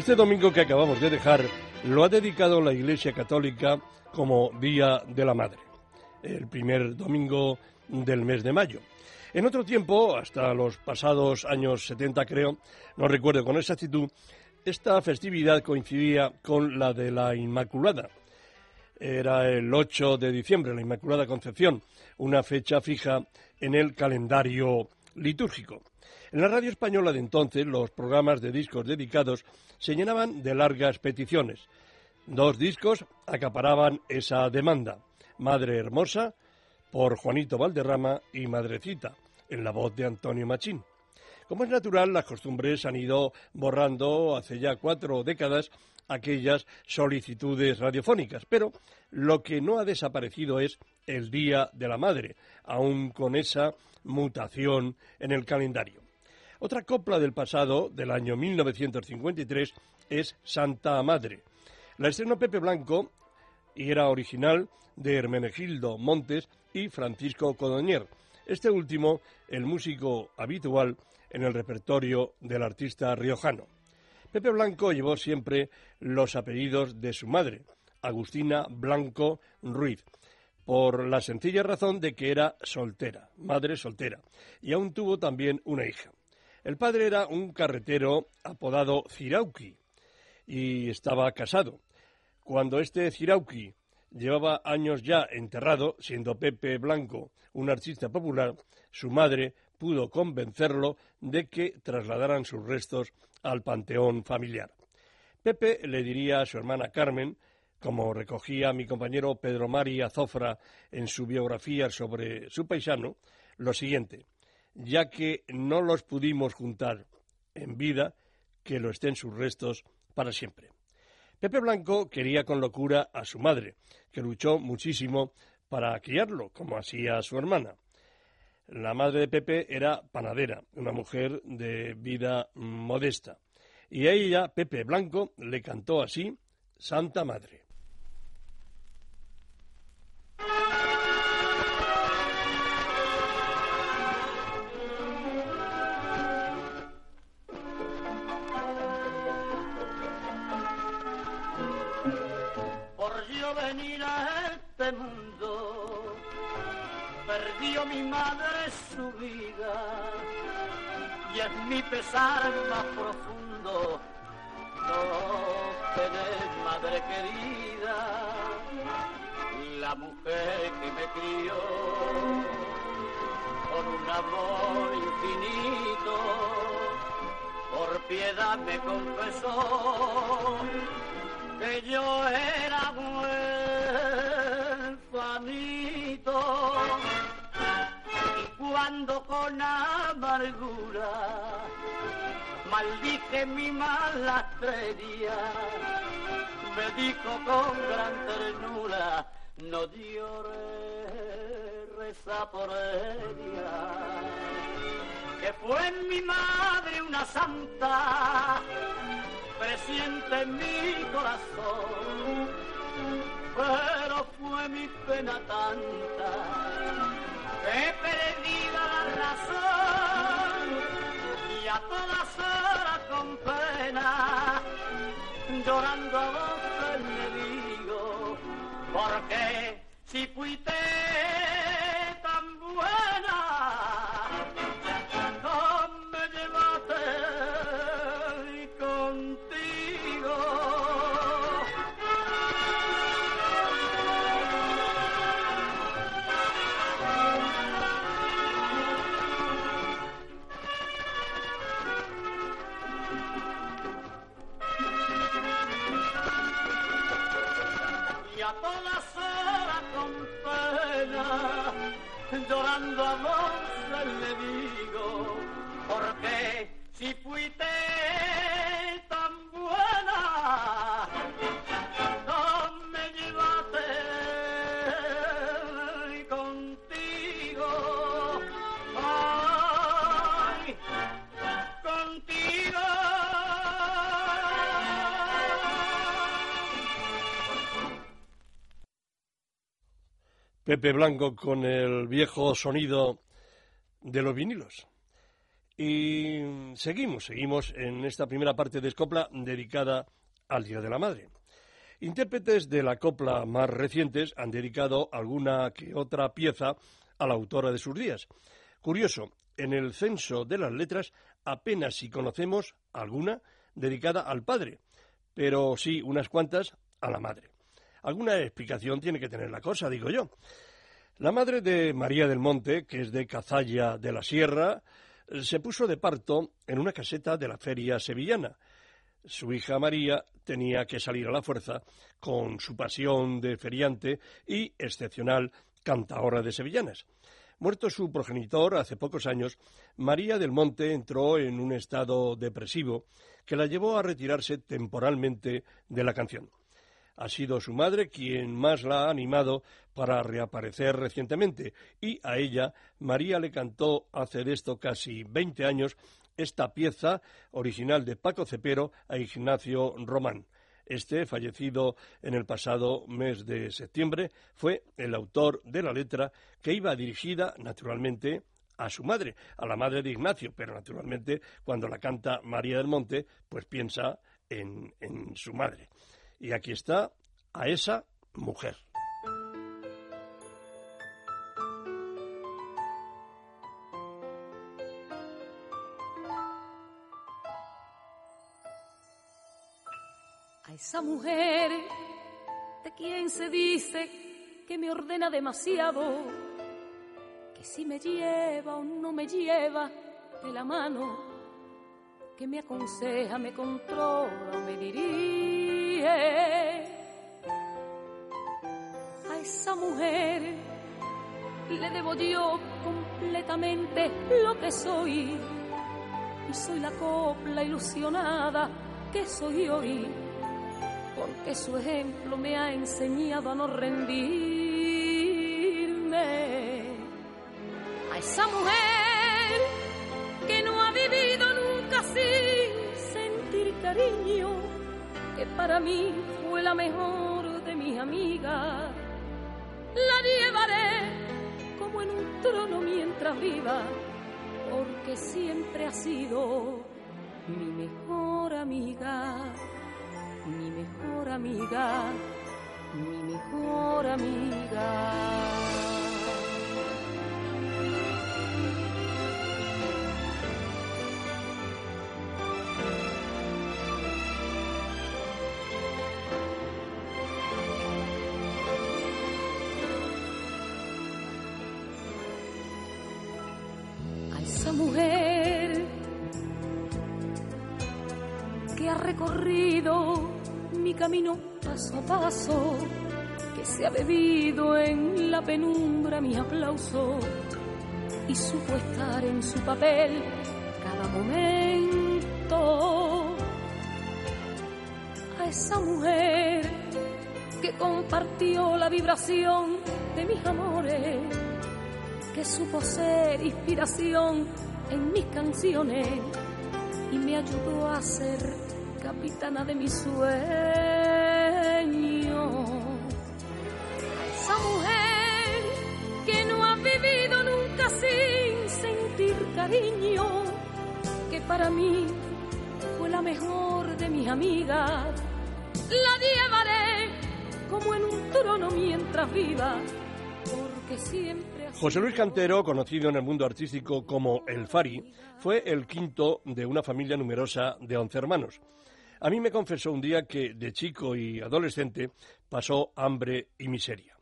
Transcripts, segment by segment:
Este domingo que acabamos de dejar lo ha dedicado la Iglesia Católica como Día de la Madre el primer domingo del mes de mayo. En otro tiempo, hasta los pasados años 70 creo, no recuerdo con exactitud, esta festividad coincidía con la de la Inmaculada. Era el 8 de diciembre, la Inmaculada Concepción, una fecha fija en el calendario litúrgico. En la radio española de entonces, los programas de discos dedicados se llenaban de largas peticiones. Dos discos acaparaban esa demanda. Madre Hermosa, por Juanito Valderrama y Madrecita, en la voz de Antonio Machín. Como es natural, las costumbres han ido borrando hace ya cuatro décadas aquellas solicitudes radiofónicas, pero lo que no ha desaparecido es el Día de la Madre, aun con esa mutación en el calendario. Otra copla del pasado, del año 1953, es Santa Madre. La estrenó Pepe Blanco y era original de Hermenegildo Montes y Francisco Codoñer. Este último, el músico habitual en el repertorio del artista riojano. Pepe Blanco llevó siempre los apellidos de su madre, Agustina Blanco Ruiz, por la sencilla razón de que era soltera, madre soltera, y aún tuvo también una hija. El padre era un carretero apodado Cirauqui y estaba casado. Cuando este Cirauqui llevaba años ya enterrado, siendo Pepe Blanco un artista popular, su madre pudo convencerlo de que trasladaran sus restos al panteón familiar. Pepe le diría a su hermana Carmen, como recogía mi compañero Pedro Mari Azofra en su biografía sobre su paisano, lo siguiente, ya que no los pudimos juntar en vida, que lo estén sus restos para siempre. Pepe Blanco quería con locura a su madre, que luchó muchísimo para criarlo, como hacía su hermana. La madre de Pepe era panadera, una mujer de vida modesta, y a ella, Pepe Blanco, le cantó así Santa Madre. Mi pesar más profundo no tener madre querida, la mujer que me crió con un amor infinito, por piedad me confesó que yo era huérfanito cuando con amargura. Maldije mi mala estrella, me dijo con gran ternura, no lloré, reza por ella, que fue mi madre una santa, presiente en mi corazón, pero fue mi pena tanta he perdido la razón y a todas horas con pena, llorando a vos me digo, porque si fuiste Pepe Blanco con el viejo sonido de los vinilos. Y seguimos, seguimos en esta primera parte de Escopla dedicada al Día de la Madre. Intérpretes de la copla más recientes han dedicado alguna que otra pieza a la autora de sus días. Curioso, en el censo de las letras apenas si conocemos alguna dedicada al padre, pero sí unas cuantas a la madre. Alguna explicación tiene que tener la cosa, digo yo. La madre de María del Monte, que es de Cazalla de la Sierra, se puso de parto en una caseta de la feria sevillana. Su hija María tenía que salir a la fuerza con su pasión de feriante y excepcional cantaora de sevillanas. Muerto su progenitor hace pocos años, María del Monte entró en un estado depresivo que la llevó a retirarse temporalmente de la canción. Ha sido su madre quien más la ha animado para reaparecer recientemente y a ella María le cantó hace de esto casi 20 años esta pieza original de Paco Cepero a Ignacio Román. Este, fallecido en el pasado mes de septiembre, fue el autor de la letra que iba dirigida, naturalmente, a su madre, a la madre de Ignacio, pero naturalmente cuando la canta María del Monte, pues piensa en, en su madre. Y aquí está a esa mujer. A esa mujer de quien se dice que me ordena demasiado, que si me lleva o no me lleva de la mano, que me aconseja, me controla, me dirige. A esa mujer le debo yo completamente lo que soy, y soy la copla ilusionada que soy hoy porque su ejemplo me ha enseñado a no rendirme. A esa mujer que no ha vivido nunca sin sentir cariño, que para mí fue la mejor de mis amigas. La llevaré como en un trono mientras viva, porque siempre ha sido mi mejor amiga mi mejor amiga, mi mejor amiga. Recorrido mi camino paso a paso, que se ha bebido en la penumbra mi aplauso y supo estar en su papel cada momento. A esa mujer que compartió la vibración de mis amores, que supo ser inspiración en mis canciones y me ayudó a ser capitana de mi sueño. Esa mujer que no ha vivido nunca sin sentir cariño, que para mí fue la mejor de mis amigas. La llevaré como en un trono mientras viva, porque siempre... José Luis Cantero, conocido en el mundo artístico como El Fari, fue el quinto de una familia numerosa de once hermanos. A mí me confesó un día que de chico y adolescente pasó hambre y miseria.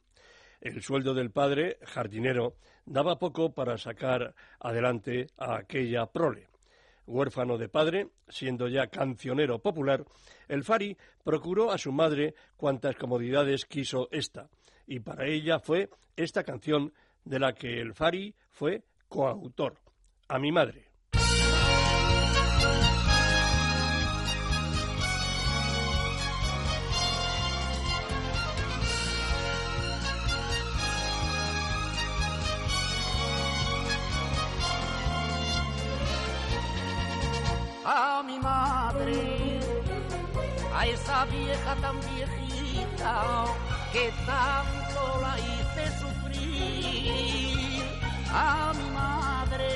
El sueldo del padre, jardinero, daba poco para sacar adelante a aquella prole. Huérfano de padre, siendo ya cancionero popular, el Fari procuró a su madre cuantas comodidades quiso ésta, y para ella fue esta canción de la que el Fari fue coautor, A mi madre. Vieja tan viejita que tanto la hice sufrir. A mi madre,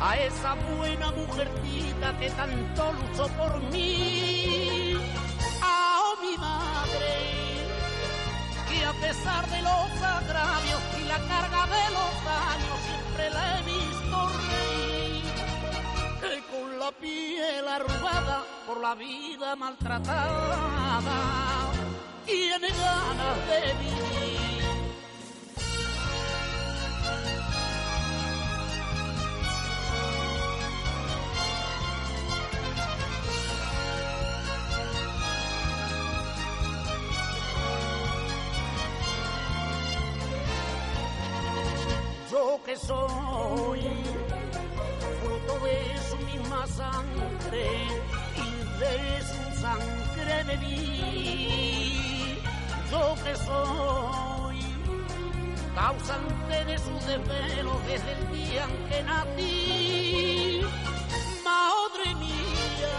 a esa buena mujercita que tanto luchó por mí, a mi madre, que a pesar de los agravios y la carga de los años siempre la he visto piel arrugada por la vida maltratada tiene ganas de vivir. Yo que soy fruto de misma sangre y de su sangre bebí. Yo que soy causante de su desvelo desde el día en que nací. Madre mía,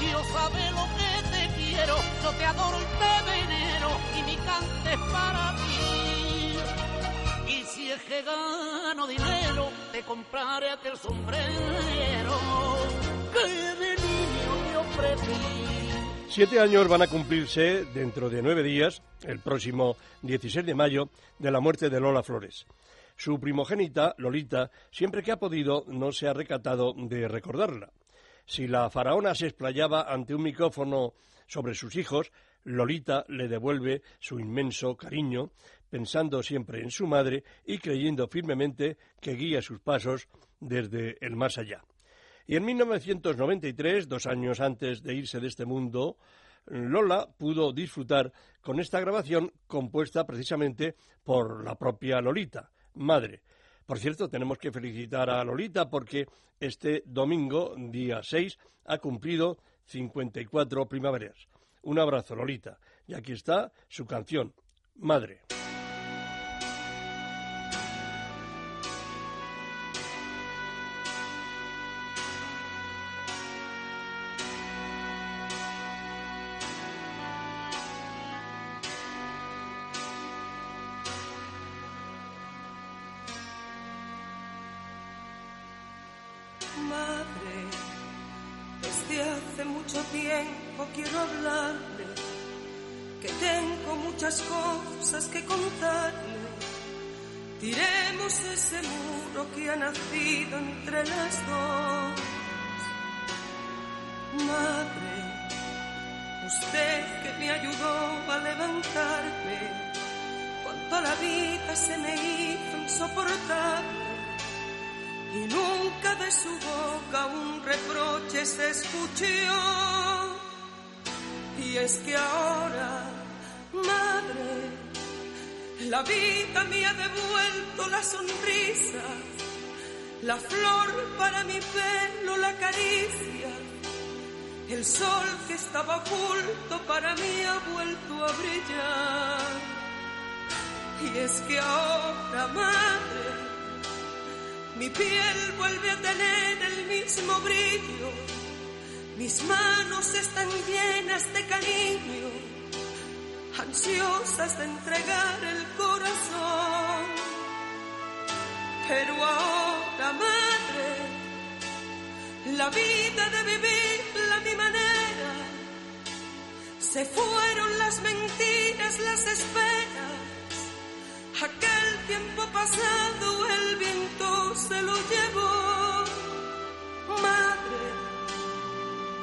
Dios sabe lo que te quiero, yo te adoro y te venero y mi cante es para ti. Y si es que Siete años van a cumplirse dentro de nueve días, el próximo 16 de mayo, de la muerte de Lola Flores. Su primogénita, Lolita, siempre que ha podido no se ha recatado de recordarla. Si la faraona se explayaba ante un micrófono sobre sus hijos, Lolita le devuelve su inmenso cariño, pensando siempre en su madre y creyendo firmemente que guía sus pasos desde el más allá. Y en 1993, dos años antes de irse de este mundo, Lola pudo disfrutar con esta grabación compuesta precisamente por la propia Lolita, madre. Por cierto, tenemos que felicitar a Lolita porque este domingo, día 6, ha cumplido 54 primaveras. Un abrazo, Lolita. Y aquí está su canción, Madre. Tiremos ese muro que ha nacido entre las dos. Madre, usted que me ayudó a levantarme, cuando la vida se me hizo insoportable y nunca de su boca un reproche se escuchó. Y es que ahora, madre, la vida me ha devuelto la sonrisa, la flor para mi pelo, la caricia, el sol que estaba oculto para mí ha vuelto a brillar. Y es que ahora, madre, mi piel vuelve a tener el mismo brillo, mis manos están llenas de cariño, ansiosas de entregar el corazón. Pero ahora, madre, la vida de vivirla a mi manera, se fueron las mentiras, las esperas Aquel tiempo pasado el viento se lo llevó. Madre,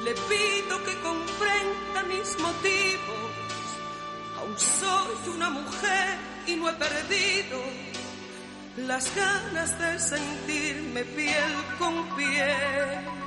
le pido que comprenda mis motivos. Soy una mujer y no he perdido las ganas de sentirme piel con piel.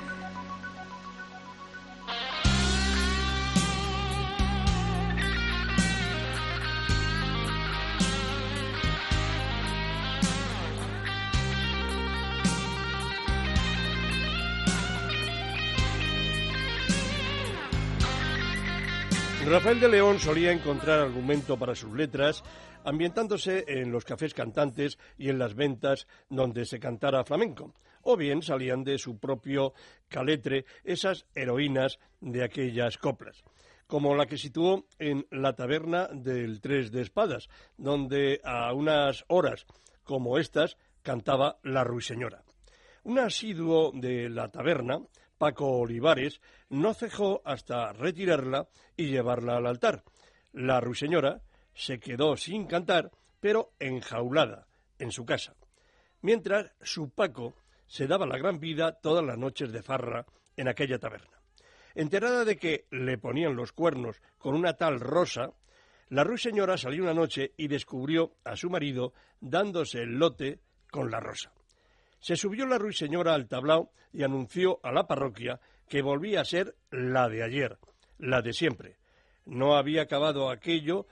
Rafael de León solía encontrar argumento para sus letras ambientándose en los cafés cantantes y en las ventas donde se cantara flamenco, o bien salían de su propio caletre esas heroínas de aquellas coplas. como la que situó en la taberna del Tres de Espadas, donde a unas horas como estas cantaba la ruiseñora. Un asiduo de la taberna, Paco Olivares, no cejó hasta retirarla y llevarla al altar. La ruiseñora se quedó sin cantar, pero enjaulada en su casa, mientras su Paco se daba la gran vida todas las noches de farra en aquella taberna. Enterada de que le ponían los cuernos con una tal Rosa, la ruiseñora salió una noche y descubrió a su marido dándose el lote con la Rosa. Se subió la ruiseñora al tablao y anunció a la parroquia que volvía a ser la de ayer, la de siempre. No había acabado aquello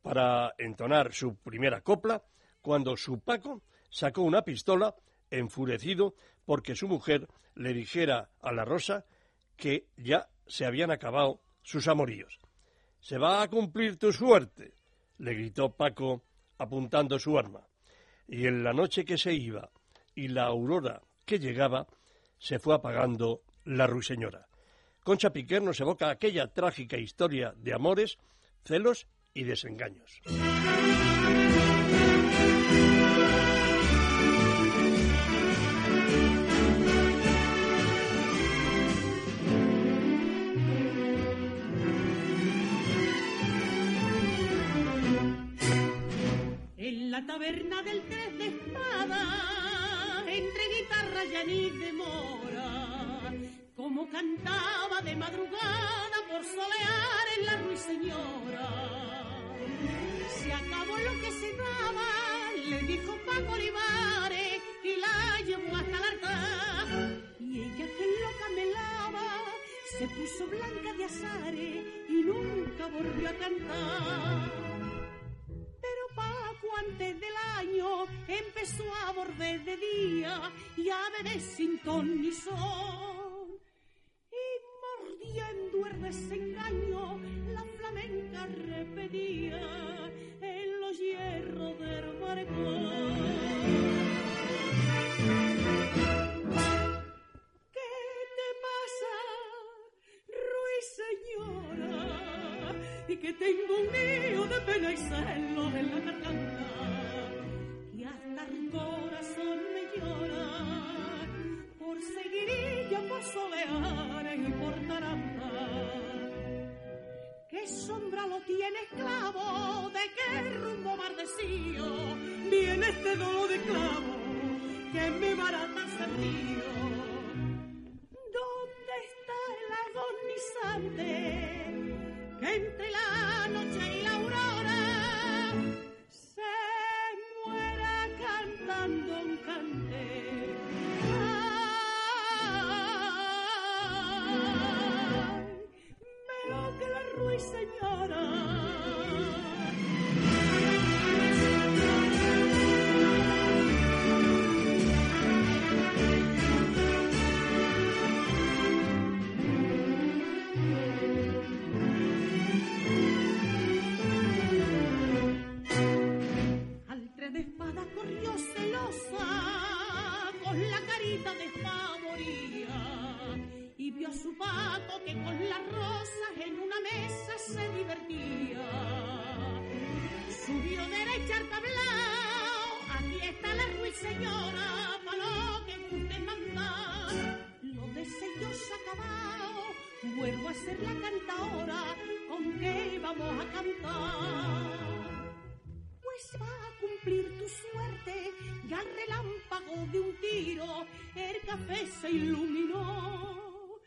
para entonar su primera copla cuando su Paco sacó una pistola, enfurecido porque su mujer le dijera a la Rosa que ya se habían acabado sus amoríos. Se va a cumplir tu suerte, le gritó Paco apuntando su arma. Y en la noche que se iba y la aurora que llegaba, se fue apagando la ruiseñora. Concha Piquer nos evoca aquella trágica historia de amores, celos y desengaños. En la taberna del tres de espada, entre guitarra y de mora, como cantaba de madrugada por solear en la ruiseñora. Se acabó lo que se daba, le dijo Paco Olivares, y la llevó hasta el altar. Y ella que loca melaba, se puso blanca de azares y nunca volvió a cantar. Pero Paco antes del año empezó a border de día y a beber sin ton ni son. Y mordiendo el desengaño, la flamenca repetía en los hierros del barcón. ¿Qué te pasa, ruiseñora? Y que tengo un lío de pena y celo en la garganta. Y hasta el corazón me llora por seguirilla, por soleares y por taranta. ¿Qué sombra lo tiene esclavo? ¿De qué rumbo mardecío? Viene este dodo de clavo que me barata el sentido. ¿Dónde está el agonizante entre la noche y la aurora se muera cantando un cante? Ay, veo que la ruiseñora se iluminó.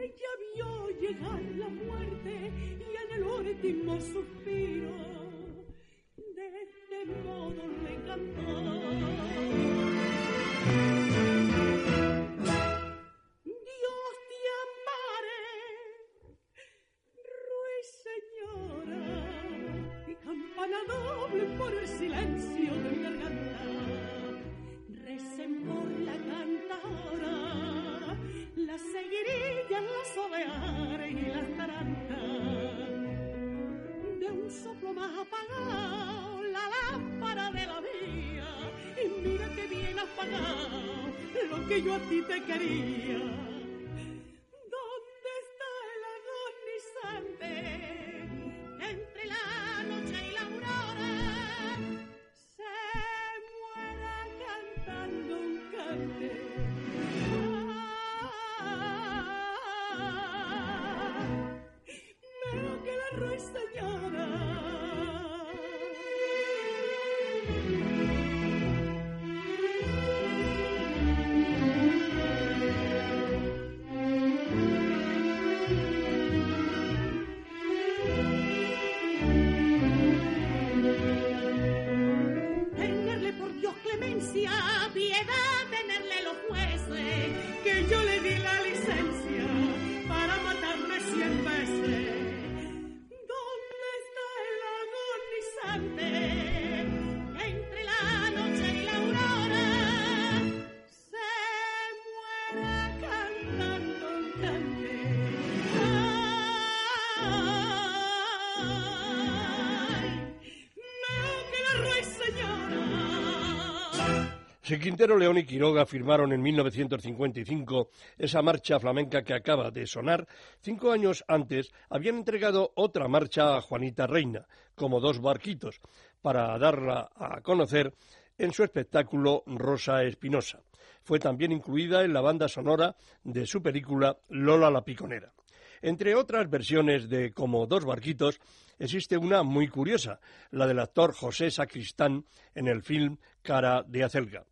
Ella vio llegar la muerte y en el último suspiro, de este modo le cantó. Thank you. Si Quintero, León y Quiroga firmaron en 1955 esa marcha flamenca que acaba de sonar, cinco años antes habían entregado otra marcha a Juanita Reina, como dos barquitos, para darla a conocer en su espectáculo Rosa Espinosa. Fue también incluida en la banda sonora de su película Lola la Piconera. Entre otras versiones de Como dos barquitos, existe una muy curiosa, la del actor José Sacristán en el film Cara de Acelga.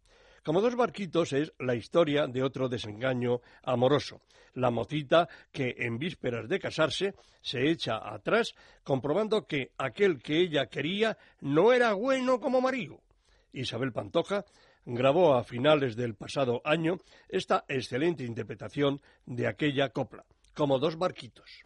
Como dos barquitos es la historia de otro desengaño amoroso. La mocita que en vísperas de casarse se echa atrás comprobando que aquel que ella quería no era bueno como marido. Isabel Pantoja grabó a finales del pasado año esta excelente interpretación de aquella copla como dos barquitos.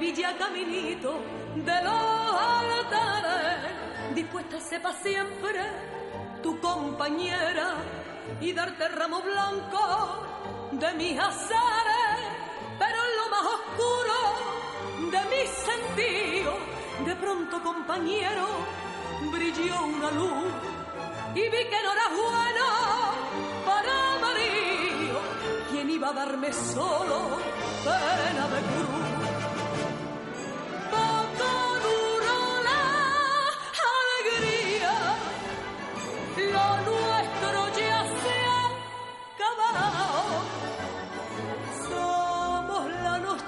Me vi ya caminito de los altares, dispuesta a ser para siempre tu compañera y darte ramo blanco de mis azares, pero en lo más oscuro de mis sentidos, de pronto compañero, brilló una luz y vi que no era bueno para marido, quien iba a darme solo pena de cruz.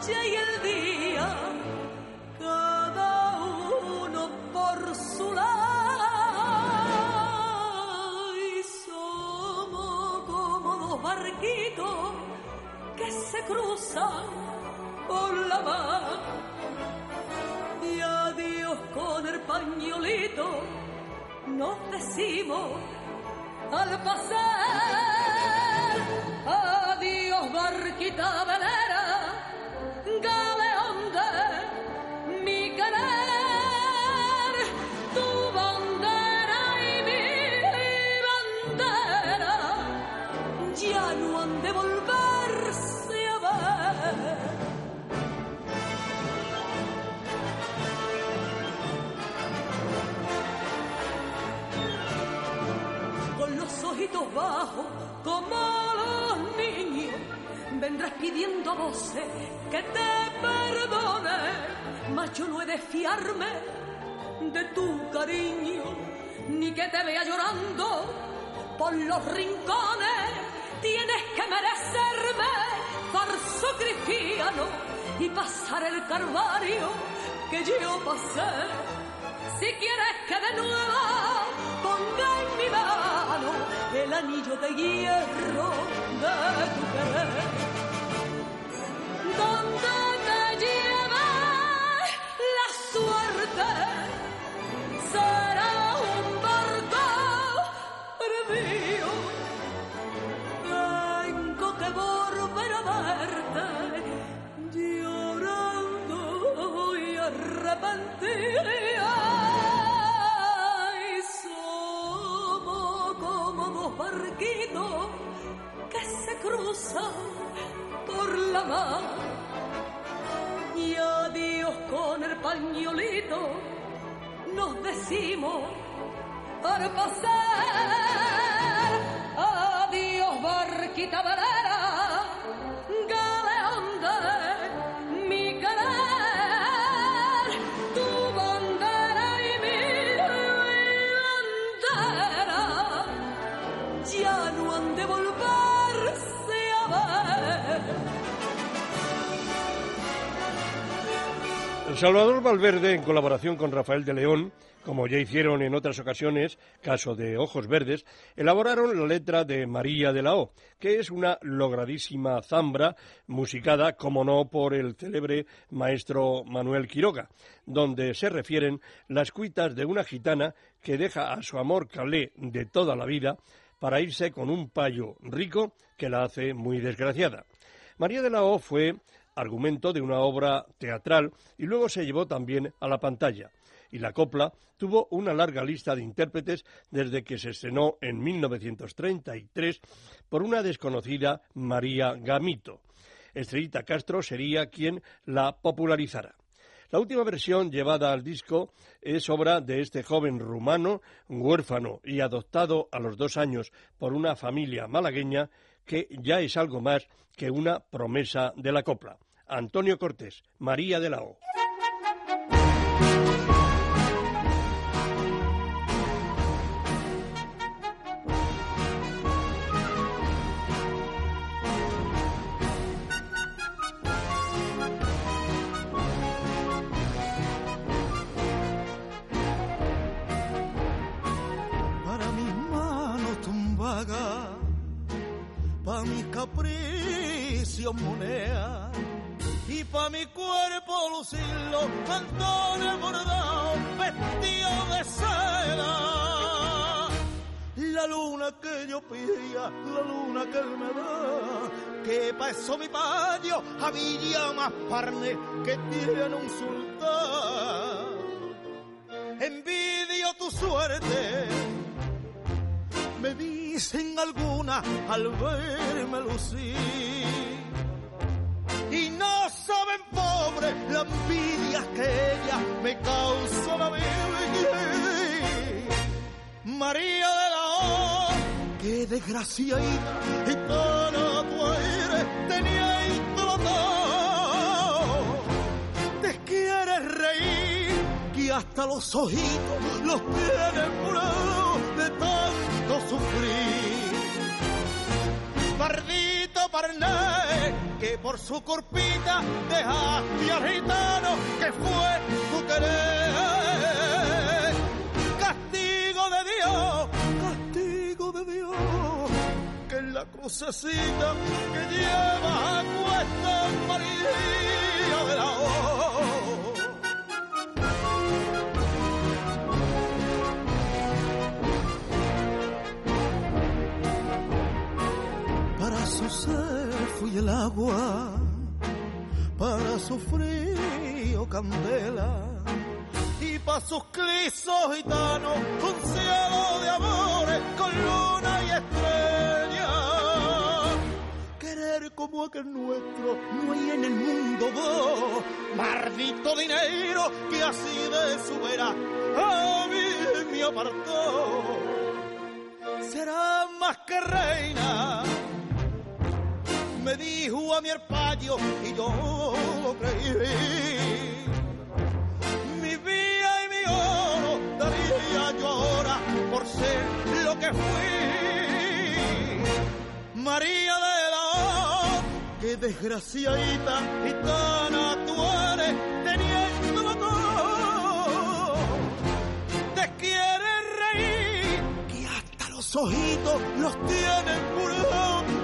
Y el día, cada uno por su lado. Y somos como dos barquitos que se cruzan por la mar. Y adiós con el pañolito nos decimos al pasar. Adiós, barquita velera, como los niños. Vendrás pidiendo a voces que te perdone, mas yo no he de fiarme de tu cariño, ni que te vea llorando por los rincones. Tienes que merecerme falso cristiano y pasar el calvario que yo pasé. Si quieres que de nuevo ponga el anillo de hierro de tu querer. Donde te lleve la suerte será un barco perdido. Tengo que volver a verte llorando y arrepentida. Cruzan por la mar. Y adiós con el pañolito nos decimos al pasar. Adiós, barquita velera, Salvador Valverde, en colaboración con Rafael de León, como ya hicieron en otras ocasiones, caso de Ojos Verdes, elaboraron la letra de María de la O, que es una logradísima zambra musicada, como no, por el célebre maestro Manuel Quiroga, donde se refieren las cuitas de una gitana que deja a su amor calé de toda la vida para irse con un payo rico que la hace muy desgraciada. María de la O fue argumento de una obra teatral y luego se llevó también a la pantalla. y la copla tuvo una larga lista de intérpretes desde que se estrenó en 1933 por una desconocida María Gamito. Estrellita Castro sería quien la popularizara. La última versión llevada al disco es obra de este joven rumano, huérfano y adoptado a los dos años por una familia malagueña que ya es algo más que una promesa de la copla. Antonio Cortés, María de la O. y pa' mi cuerpo lucirlo cantones bordados vestido de seda. La luna que yo pedía la luna que él me da. Que pa' eso mi patio había más parne que tiene un sultán. Envidio tu suerte. Me dicen alguna al verme lucir saben, pobre, la envidia que ella me causó la vida. María de la O, qué desgraciadita, y para tu aire tenía y. Te quieres reír, que hasta los ojitos los tienes purados de tanto sufrir. Pardito Parné, que por su corpita dejaste al gitano que fue tu querer. Castigo de Dios, castigo de Dios, que es la crucecita que lleva a cuesta María de la su ser fui el agua, para su frío candela, y para sus clisos gitanos un cielo de amores con luna y estrella. Querer como aquel nuestro no hay en el mundo dos, maldito dinero que así de su vera a mí me apartó. Será más que reina me dijo a mi herpayo y yo lo creí. Mi vida y mi oro daría yo ahora por ser lo que fui. María de la que desgraciadita y tan tú eres teniendo todo. Te quieres reír que hasta los ojitos los tienen puros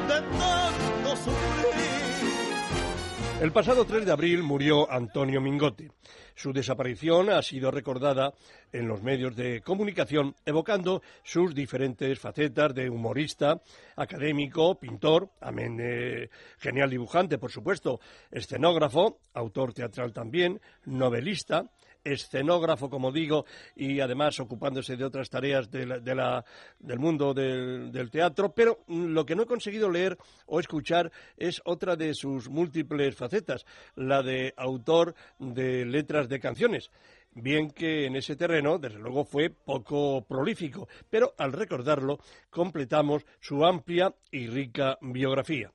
el pasado 3 de abril murió Antonio Mingote. Su desaparición ha sido recordada en los medios de comunicación, evocando sus diferentes facetas de humorista, académico, pintor, amén genial dibujante, por supuesto, escenógrafo, autor teatral también, novelista, escenógrafo, como digo, y además ocupándose de otras tareas del mundo del, teatro, pero lo que no he conseguido leer o escuchar es otra de sus múltiples facetas, la de autor de letras de canciones bien que en ese terreno, desde luego, fue poco prolífico, pero al recordarlo completamos su amplia y rica biografía.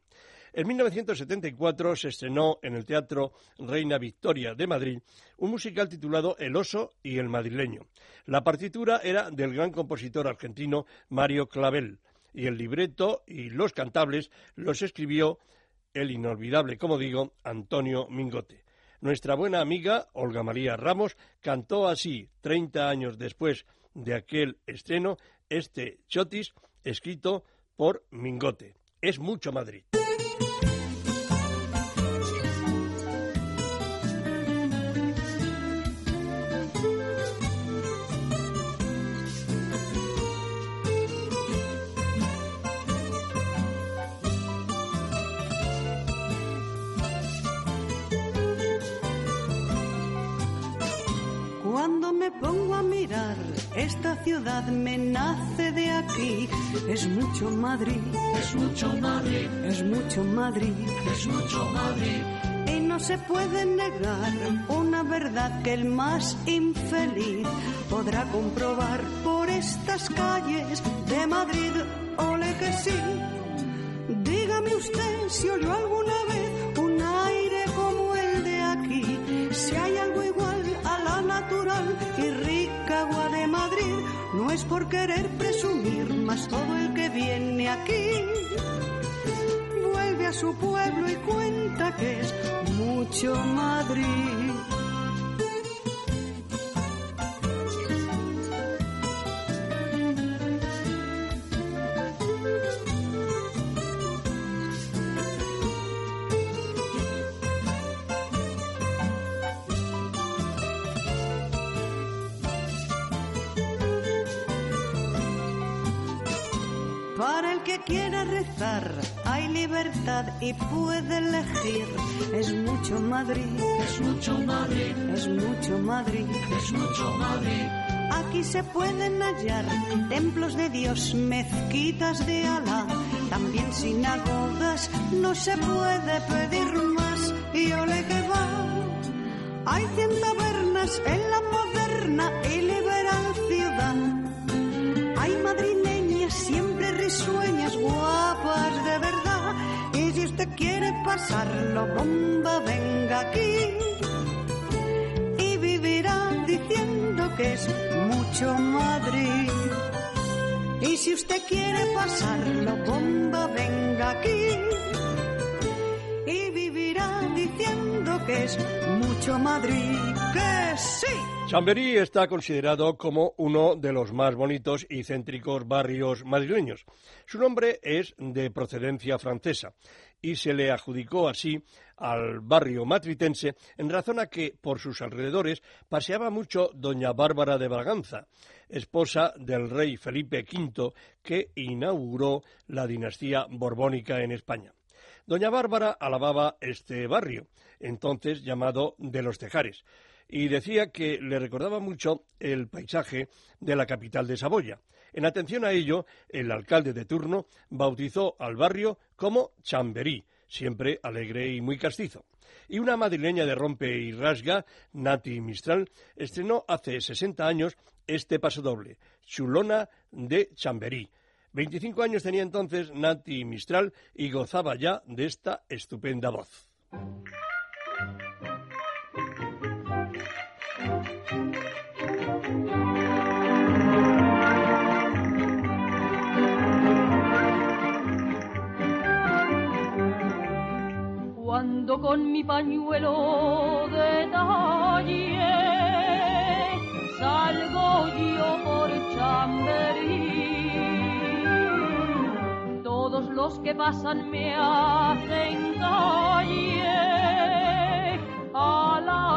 En 1974 se estrenó en el Teatro Reina Victoria de Madrid un musical titulado El oso y el madrileño. La partitura era del gran compositor argentino Mario Clavel y el libreto y los cantables los escribió el inolvidable, como digo, Antonio Mingote. Nuestra buena amiga Olga María Ramos cantó así, 30 años después de aquel estreno, este chotis escrito por Mingote. Es mucho Madrid. Cuando me pongo a mirar esta ciudad me nace de aquí. Es mucho Madrid, es mucho Madrid, es mucho Madrid, es mucho Madrid. Y no se puede negar una verdad que el más infeliz podrá comprobar por estas calles de Madrid. Ole que sí. Dígame usted si oyó alguna vez es por querer presumir, más todo el que viene aquí vuelve a su pueblo y cuenta que es mucho Madrid. Libertad y puede elegir. Es mucho Madrid, es mucho Madrid, es mucho Madrid, es mucho Madrid. Aquí se pueden hallar templos de Dios, mezquitas de Alá, también sinagogas, no se puede pedir más. Y ole que va, hay cien tabernas en la moderna y liberal quiere pasarlo bomba, venga aquí. Y vivirá diciendo que es mucho Madrid. Y si usted quiere pasarlo bomba, venga aquí. Y vivirá diciendo que es mucho Madrid. Que sí. Chamberí está considerado como uno de los más bonitos y céntricos barrios madrileños. Su nombre es de procedencia francesa y se le adjudicó así al barrio matritense en razón a que por sus alrededores paseaba mucho doña Bárbara de Braganza, esposa del rey Felipe V que inauguró la dinastía borbónica en España. Doña Bárbara alababa este barrio, entonces llamado de los Tejares, y decía que le recordaba mucho el paisaje de la capital de Saboya. En atención a ello, el alcalde de turno bautizó al barrio como Chamberí, siempre alegre y muy castizo. Y una madrileña de rompe y rasga, Nati Mistral, estrenó hace 60 años este pasodoble, Chulona de Chamberí. 25 años tenía entonces Nati Mistral y gozaba ya de esta estupenda voz. Con mi pañuelo de talle salgo yo por Chamberí, todos los que pasan me hacen calle a la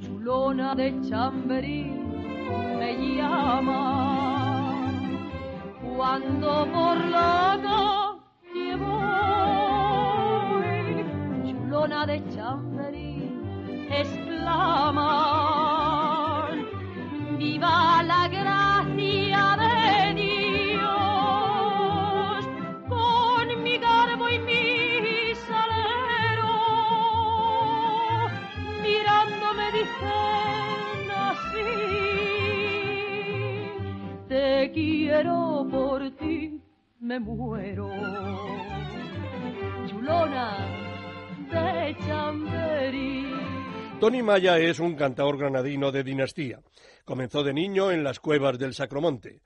Chulona de Chamberí me llama cuando por la calle voy. Chulona de Chamberí me muero chulona de Chamberí Tony Maya es un cantador granadino de dinastía. Comenzó de niño en las cuevas del Sacromonte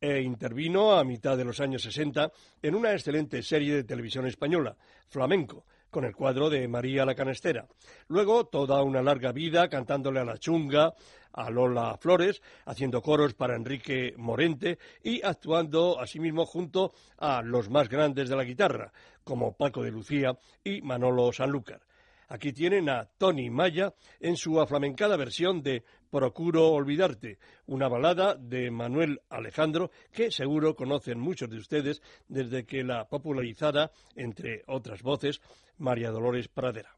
e intervino a mitad de los años 60 en una excelente serie de televisión española, Flamenco, con el cuadro de María la Canestera. Luego toda una larga vida cantándole a la chunga, a Lola Flores, haciendo coros para Enrique Morente y actuando asimismo junto a los más grandes de la guitarra, como Paco de Lucía y Manolo Sanlúcar. Aquí tienen a Tony Maya en su aflamencada versión de Procuro olvidarte, una balada de Manuel Alejandro que seguro conocen muchos de ustedes desde que la popularizara, entre otras voces, María Dolores Pradera.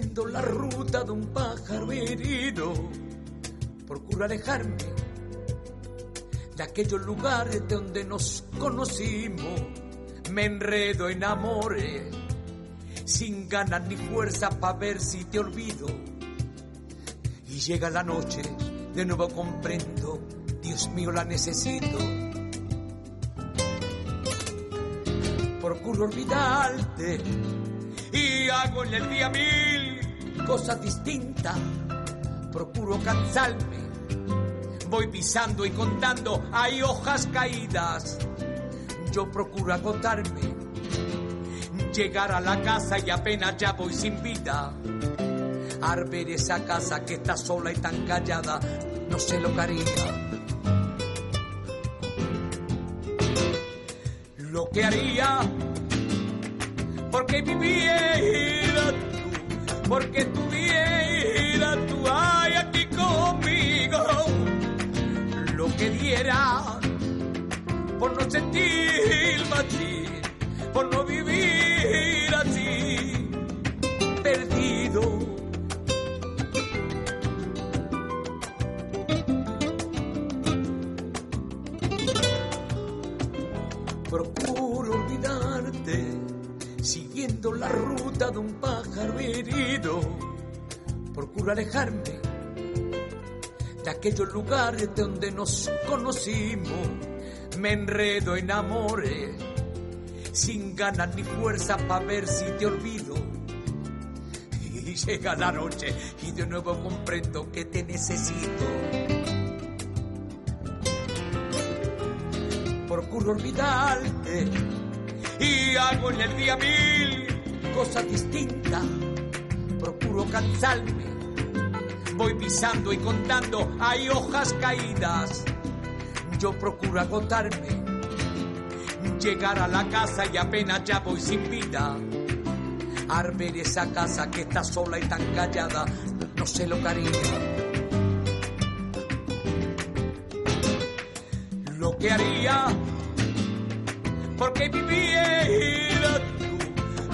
La ruta de un pájaro herido. Procuro alejarme de aquellos lugares de donde nos conocimos. Me enredo en amores, sin ganas ni fuerza para ver si te olvido. Y llega la noche, de nuevo comprendo, Dios mío la necesito. Procuro olvidarte hago en el día mil cosas distintas. Procuro cansarme, voy pisando y contando, hay hojas caídas. Yo procuro agotarme, llegar a la casa y apenas ya voy sin vida. Al esa casa que está sola y tan callada, no sé lo que haría. Lo que haría porque viviera tú, porque tuviera tú hay aquí conmigo. Lo que diera por no sentirme así, la ruta de un pájaro herido. Procuro alejarme de aquellos lugares donde nos conocimos. Me enredo en amores, sin ganas ni fuerza para ver si te olvido. Y llega la noche y de nuevo comprendo que te necesito. Procuro olvidarte y hago en el día mil cosas distintas. Procuro cansarme, voy pisando y contando, hay hojas caídas. Yo procuro agotarme, llegar a la casa y apenas ya voy sin vida. Al esa casa que está sola y tan callada, no sé lo que haría. Lo que haría porque viviera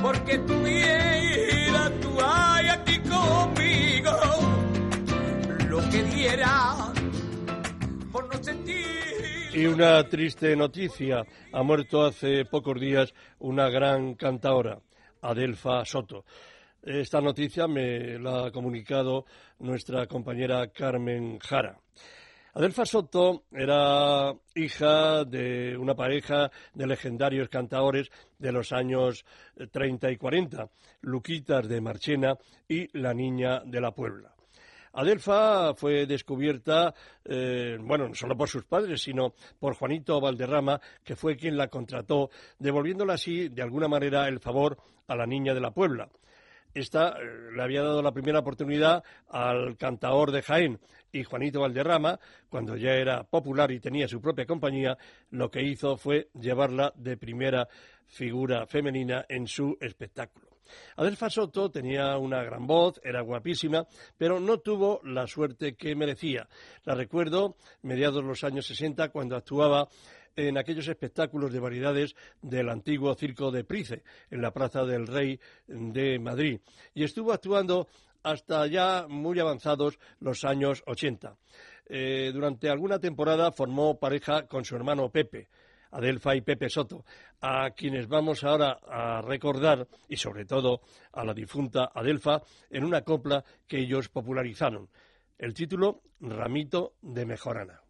porque tuviera tú hay aquí conmigo lo que diera por no sentir. Y una triste noticia, ha muerto hace pocos días una gran cantaora, Adelfa Soto. Esta noticia me la ha comunicado nuestra compañera Carmen Jara. Adelfa Soto era hija de una pareja de legendarios cantaores de los años 30 y 40, Luquitas de Marchena y La Niña de la Puebla. Adelfa fue descubierta, eh, bueno, no solo por sus padres, sino por Juanito Valderrama, que fue quien la contrató, devolviéndole así, de alguna manera, el favor a la niña de la Puebla. Esta eh, le había dado la primera oportunidad al cantaor de Jaén y Juanito Valderrama, cuando ya era popular y tenía su propia compañía, lo que hizo fue llevarla de primera figura femenina en su espectáculo. Adelfa Soto tenía una gran voz, era guapísima, pero no tuvo la suerte que merecía. La recuerdo mediados los años 60 cuando actuaba en aquellos espectáculos de variedades del antiguo Circo de Price, en la Plaza del Rey de Madrid. Y estuvo actuando hasta ya muy avanzados los años 80. Eh, durante alguna temporada formó pareja con su hermano Pepe. Adelfa y Pepe Soto, a quienes vamos ahora a recordar, y sobre todo a la difunta Adelfa, en una copla que ellos popularizaron. el título Ramito de Mejorana.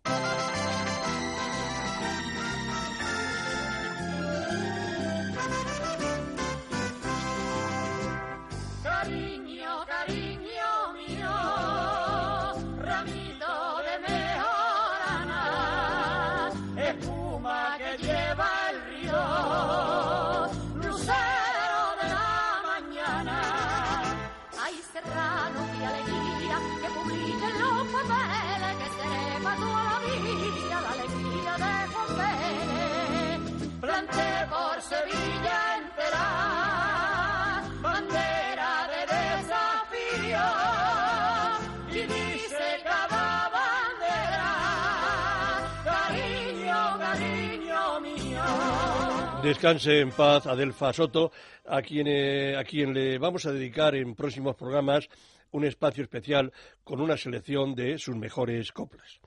Descanse en paz Adelfa Soto, a quien, eh, a quien le vamos a dedicar en próximos programas un espacio especial con una selección de sus mejores coplas.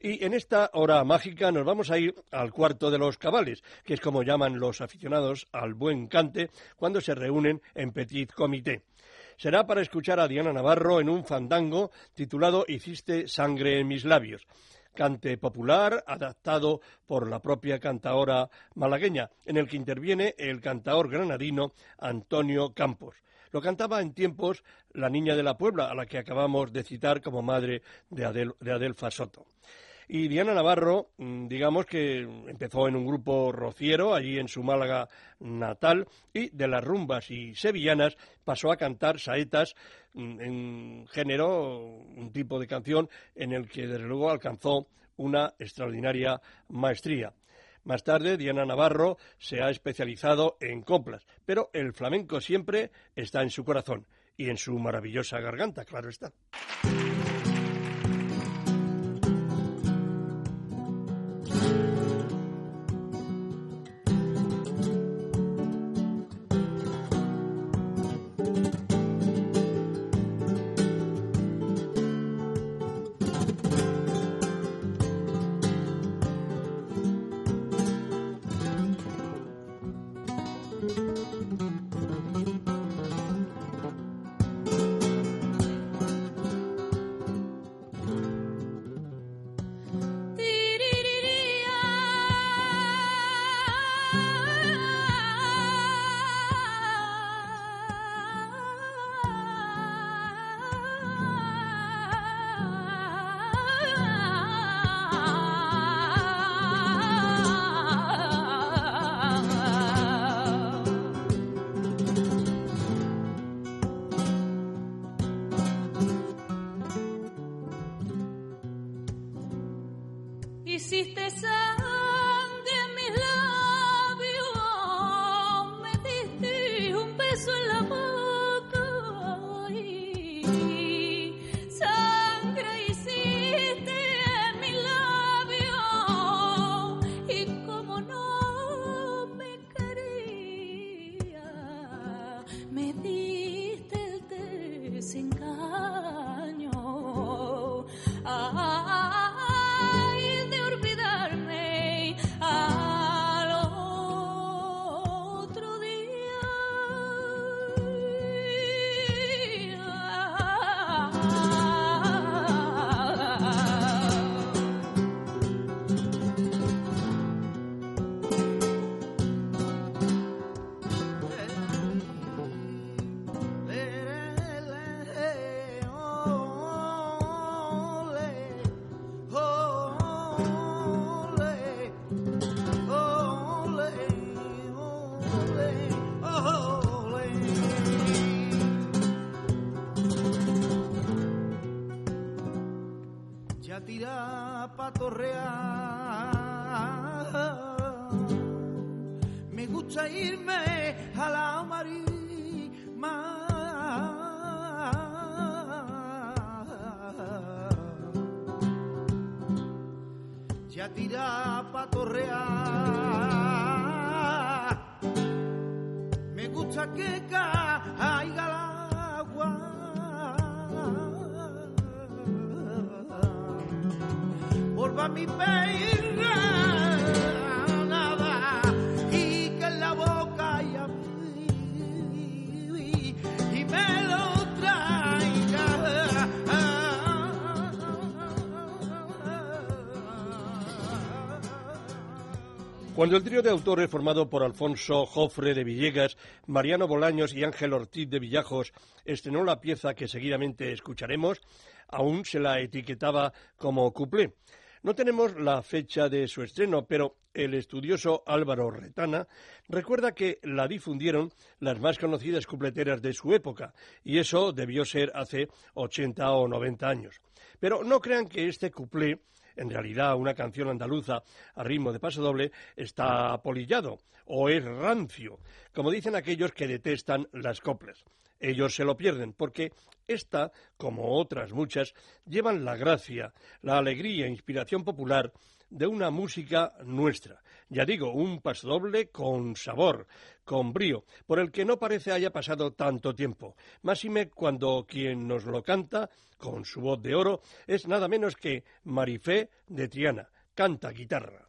Y en esta hora mágica nos vamos a ir al cuarto de los cabales, que es como llaman los aficionados al buen cante cuando se reúnen en petit comité. Será para escuchar a Diana Navarro en un fandango titulado Hiciste sangre en mis labios cante popular adaptado por la propia cantaora malagueña, en el que interviene el cantaor granadino Antonio Campos. Lo cantaba en tiempos la niña de la Puebla, a la que acabamos de citar como madre de, Adel, de Adelfa Soto. Y Diana Navarro, mm, digamos que empezó en un grupo rociero allí en su Málaga natal y de las rumbas y sevillanas pasó a cantar saetas mm, en género, un tipo de canción en el que desde luego alcanzó una extraordinaria maestría. Más tarde, Diana Navarro se ha especializado en coplas, pero el flamenco siempre está en su corazón y en su maravillosa garganta, claro está. De autores formado por Alfonso Jofre de Villegas, Mariano Bolaños y Ángel Ortiz de Villajos estrenó la pieza que seguidamente escucharemos, aún se la etiquetaba como cuplé. No tenemos la fecha de su estreno, pero el estudioso Álvaro Retana recuerda que la difundieron las más conocidas cupleteras de su época, y eso debió ser hace 80 o 90 años. Pero no crean que este cuplé en realidad una canción andaluza a ritmo de paso doble está apolillado o es rancio, como dicen aquellos que detestan las coplas. Ellos se lo pierden porque esta, como otras muchas, llevan la gracia, la alegría e inspiración popular de una música nuestra. Ya digo, un pasodoble con sabor, con brío, por el que no parece haya pasado tanto tiempo. Máxime cuando quien nos lo canta, con su voz de oro, es nada menos que Marifé de Triana. Canta guitarra.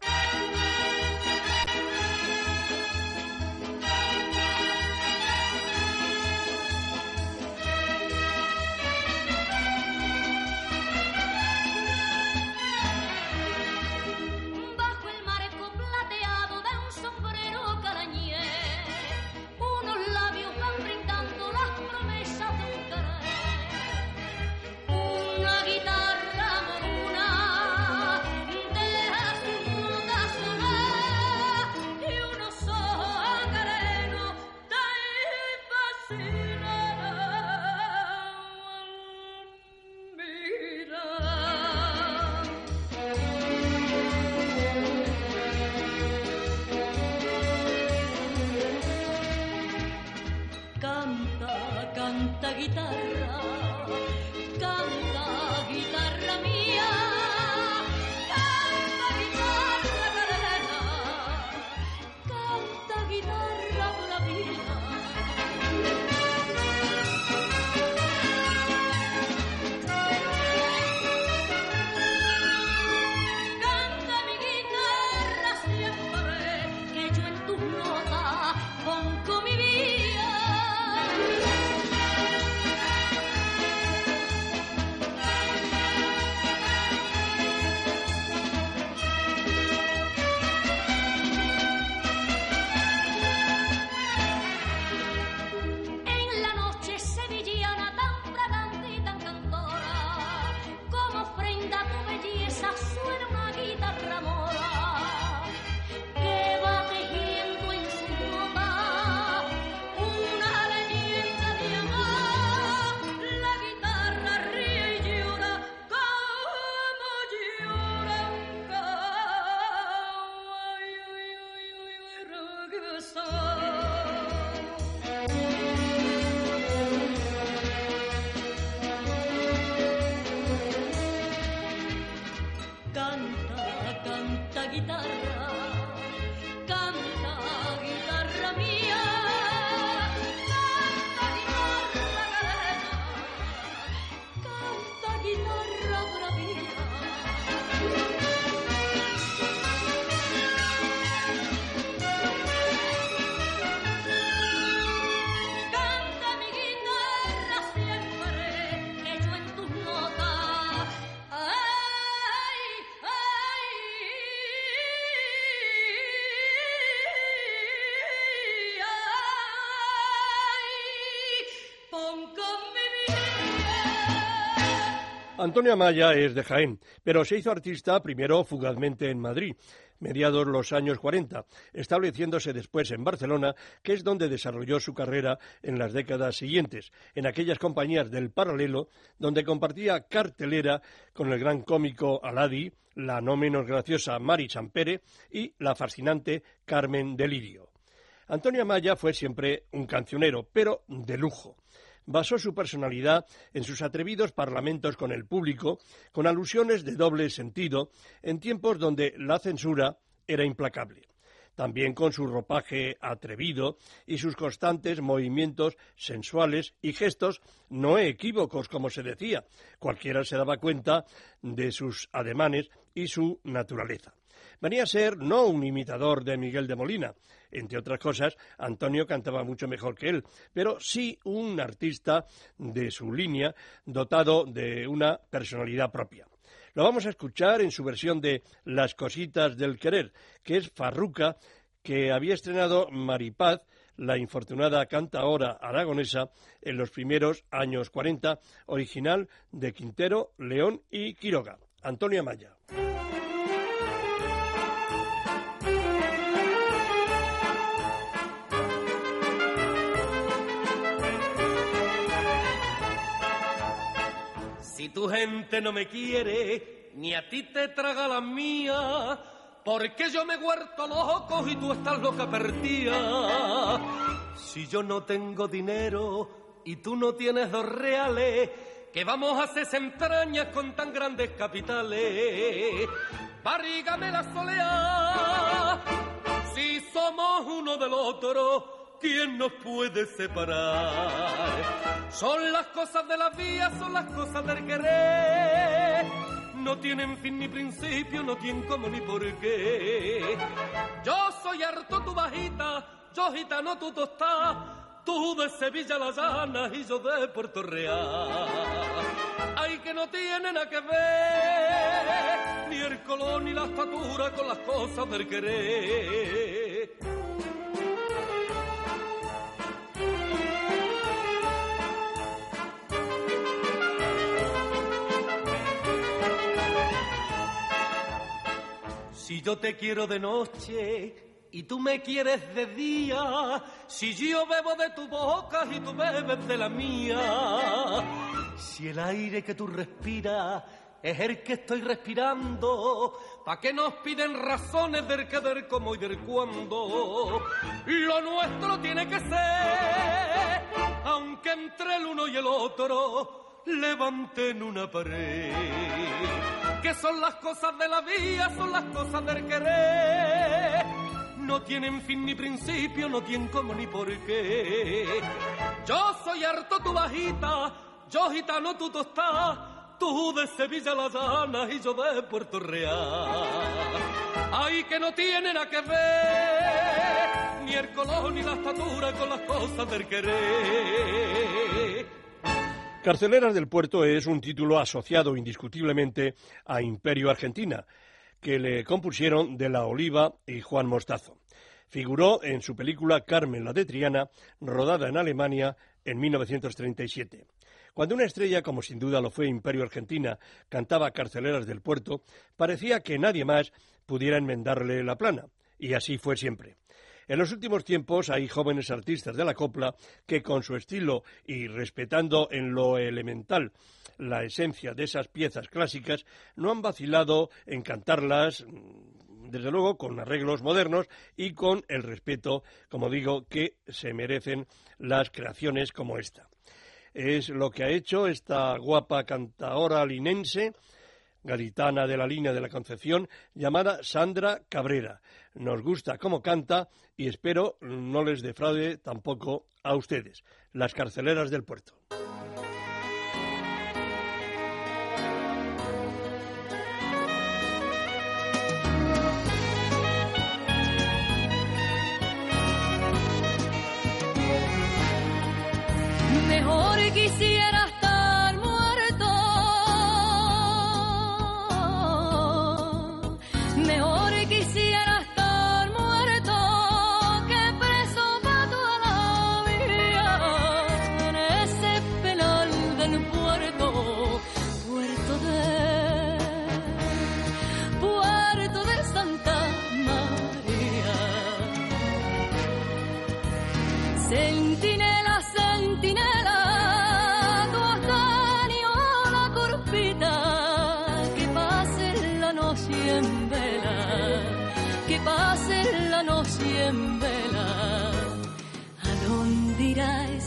Antonio Amaya es de Jaén, pero se hizo artista primero fugazmente en Madrid, mediados los años 40, estableciéndose después en Barcelona, que es donde desarrolló su carrera en las décadas siguientes, en aquellas compañías del paralelo donde compartía cartelera con el gran cómico Aladi, la no menos graciosa Mari Champere y la fascinante Carmen Delirio. Antonio Amaya fue siempre un cancionero, pero de lujo basó su personalidad en sus atrevidos parlamentos con el público, con alusiones de doble sentido, en tiempos donde la censura era implacable. También con su ropaje atrevido y sus constantes movimientos sensuales y gestos no equívocos, como se decía. Cualquiera se daba cuenta de sus ademanes y su naturaleza. Venía a ser no un imitador de Miguel de Molina, entre otras cosas, Antonio cantaba mucho mejor que él, pero sí un artista de su línea, dotado de una personalidad propia. Lo vamos a escuchar en su versión de Las cositas del querer, que es Farruca, que había estrenado Maripaz, la infortunada cantaora aragonesa, en los primeros años 40, original de Quintero, León y Quiroga. Antonio Amaya. Si tu gente no me quiere, ni a ti te traga la mía, porque yo me huerto los ojos y tú estás loca perdida. Si yo no tengo dinero y tú no tienes dos reales, que vamos a hacer entrañas con tan grandes capitales. Barriga me la solea, si somos uno del otro, ¿quién nos puede separar? Son las cosas de la vida, son las cosas del querer. No tienen fin ni principio, no tienen cómo ni por qué. Yo soy harto tu bajita, yo gitano tu tostá. Tú de Sevilla la llana y yo de Puerto Real. Ay, que no tienen a que ver ni el color ni la estatura con las cosas del querer. Si yo te quiero de noche y tú me quieres de día, si yo bebo de tu boca y tú bebes de la mía, si el aire que tú respiras es el que estoy respirando, ¿pa' qué nos piden razones del que, del cómo y del cuándo? Lo nuestro tiene que ser, aunque entre el uno y el otro levanten una pared que son las cosas de la vida, son las cosas del querer. No tienen fin ni principio, no tienen cómo ni por qué. Yo soy harto tu bajita, yo gitano tu tostá, tú de Sevilla la llana y yo de Puerto Real. Ay, que no tienen a que ver ni el color ni la estatura con las cosas del querer. Carceleras del Puerto es un título asociado indiscutiblemente a Imperio Argentina, que le compusieron De la Oliva y Juan Mostazo. Figuró en su película Carmen la de Triana, rodada en Alemania en 1937. Cuando una estrella, como sin duda lo fue Imperio Argentina, cantaba Carceleras del Puerto, parecía que nadie más pudiera enmendarle la plana, y así fue siempre. En los últimos tiempos hay jóvenes artistas de la copla que con su estilo y respetando en lo elemental la esencia de esas piezas clásicas no han vacilado en cantarlas mm, desde luego con arreglos modernos y con el respeto, como digo, que se merecen las creaciones como esta. Es lo que ha hecho esta guapa cantaora linense, gaditana de la línea de la Concepción, llamada Sandra Cabrera. Nos gusta cómo canta y espero no les defraude tampoco a ustedes, las carceleras del puerto.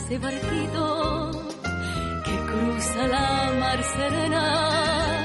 Ese barquito que cruza la mar serena?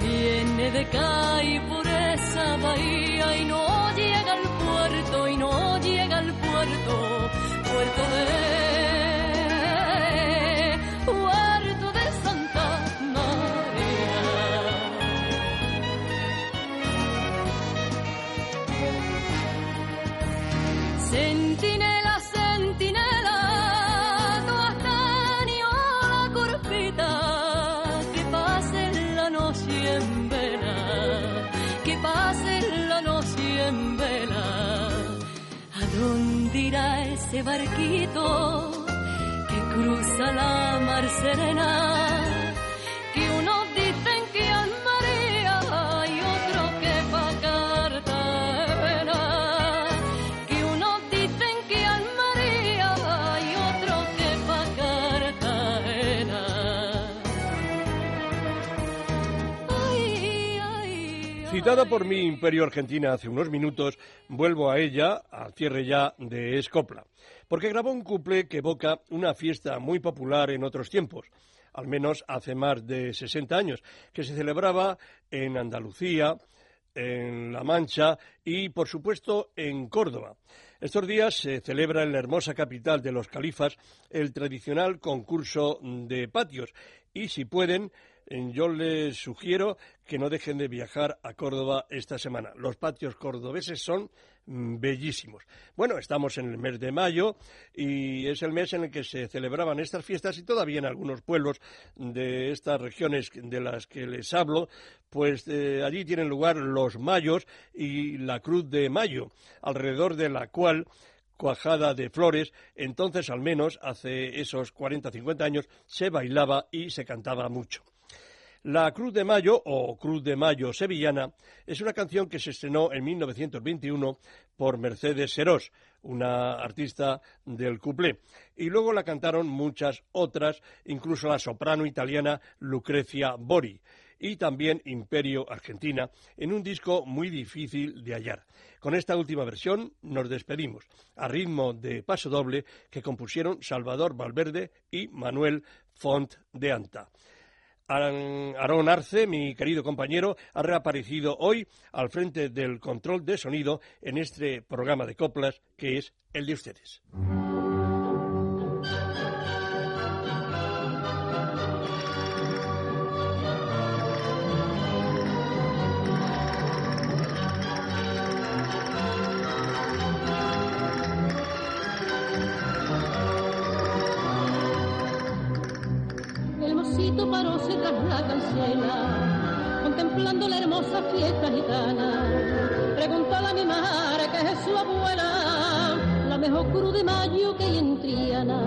Viene de calle por esa bahía y no llega al puerto y no llega al puerto, puerto de ese barquito que cruza la mar serena? Citada por mi Imperio Argentina hace unos minutos, vuelvo a ella, al cierre ya de Escopla, porque grabó un couple que evoca una fiesta muy popular en otros tiempos, al menos hace más de 60 años, que se celebraba en Andalucía, en La Mancha y, por supuesto, en Córdoba. Estos días se celebra en la hermosa capital de los califas el tradicional concurso de patios y, si pueden, yo les sugiero que no dejen de viajar a Córdoba esta semana. Los patios cordobeses son mm, bellísimos. Bueno, estamos en el mes de mayo y es el mes en el que se celebraban estas fiestas y todavía en algunos pueblos de estas regiones de las que les hablo, pues eh, allí tienen lugar los mayos y la Cruz de Mayo, alrededor de la cual cuajada de flores, entonces al menos hace esos 40-50 años se bailaba y se cantaba mucho. La Cruz de Mayo, o Cruz de Mayo Sevillana, es una canción que se estrenó en 1921 por Mercedes Serós, una artista del cuplé. Y luego la cantaron muchas otras, incluso la soprano italiana Lucrecia Bori y también Imperio Argentina, en un disco muy difícil de hallar. Con esta última versión nos despedimos, a ritmo de paso doble que compusieron Salvador Valverde y Manuel Font de Anta. Aarón Arce, mi querido compañero, ha reaparecido hoy al frente del control de sonido en este programa de coplas que es el de ustedes. Tras la cancela, contemplando la hermosa fiesta gitana. Preguntó a mi madre que es su abuela, la mejor cruz de mayo que hay en Triana.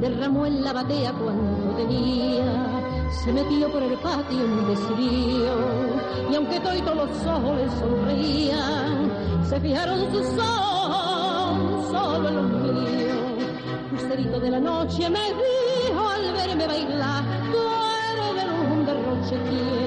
Derramó en la batea cuando tenía, se metió por el patio un decidido, y aunque todos los ojos le sonreían, se fijaron sus ojos solo en los míos. Lucerito de la noche me dijo al verme bailar, un derroche,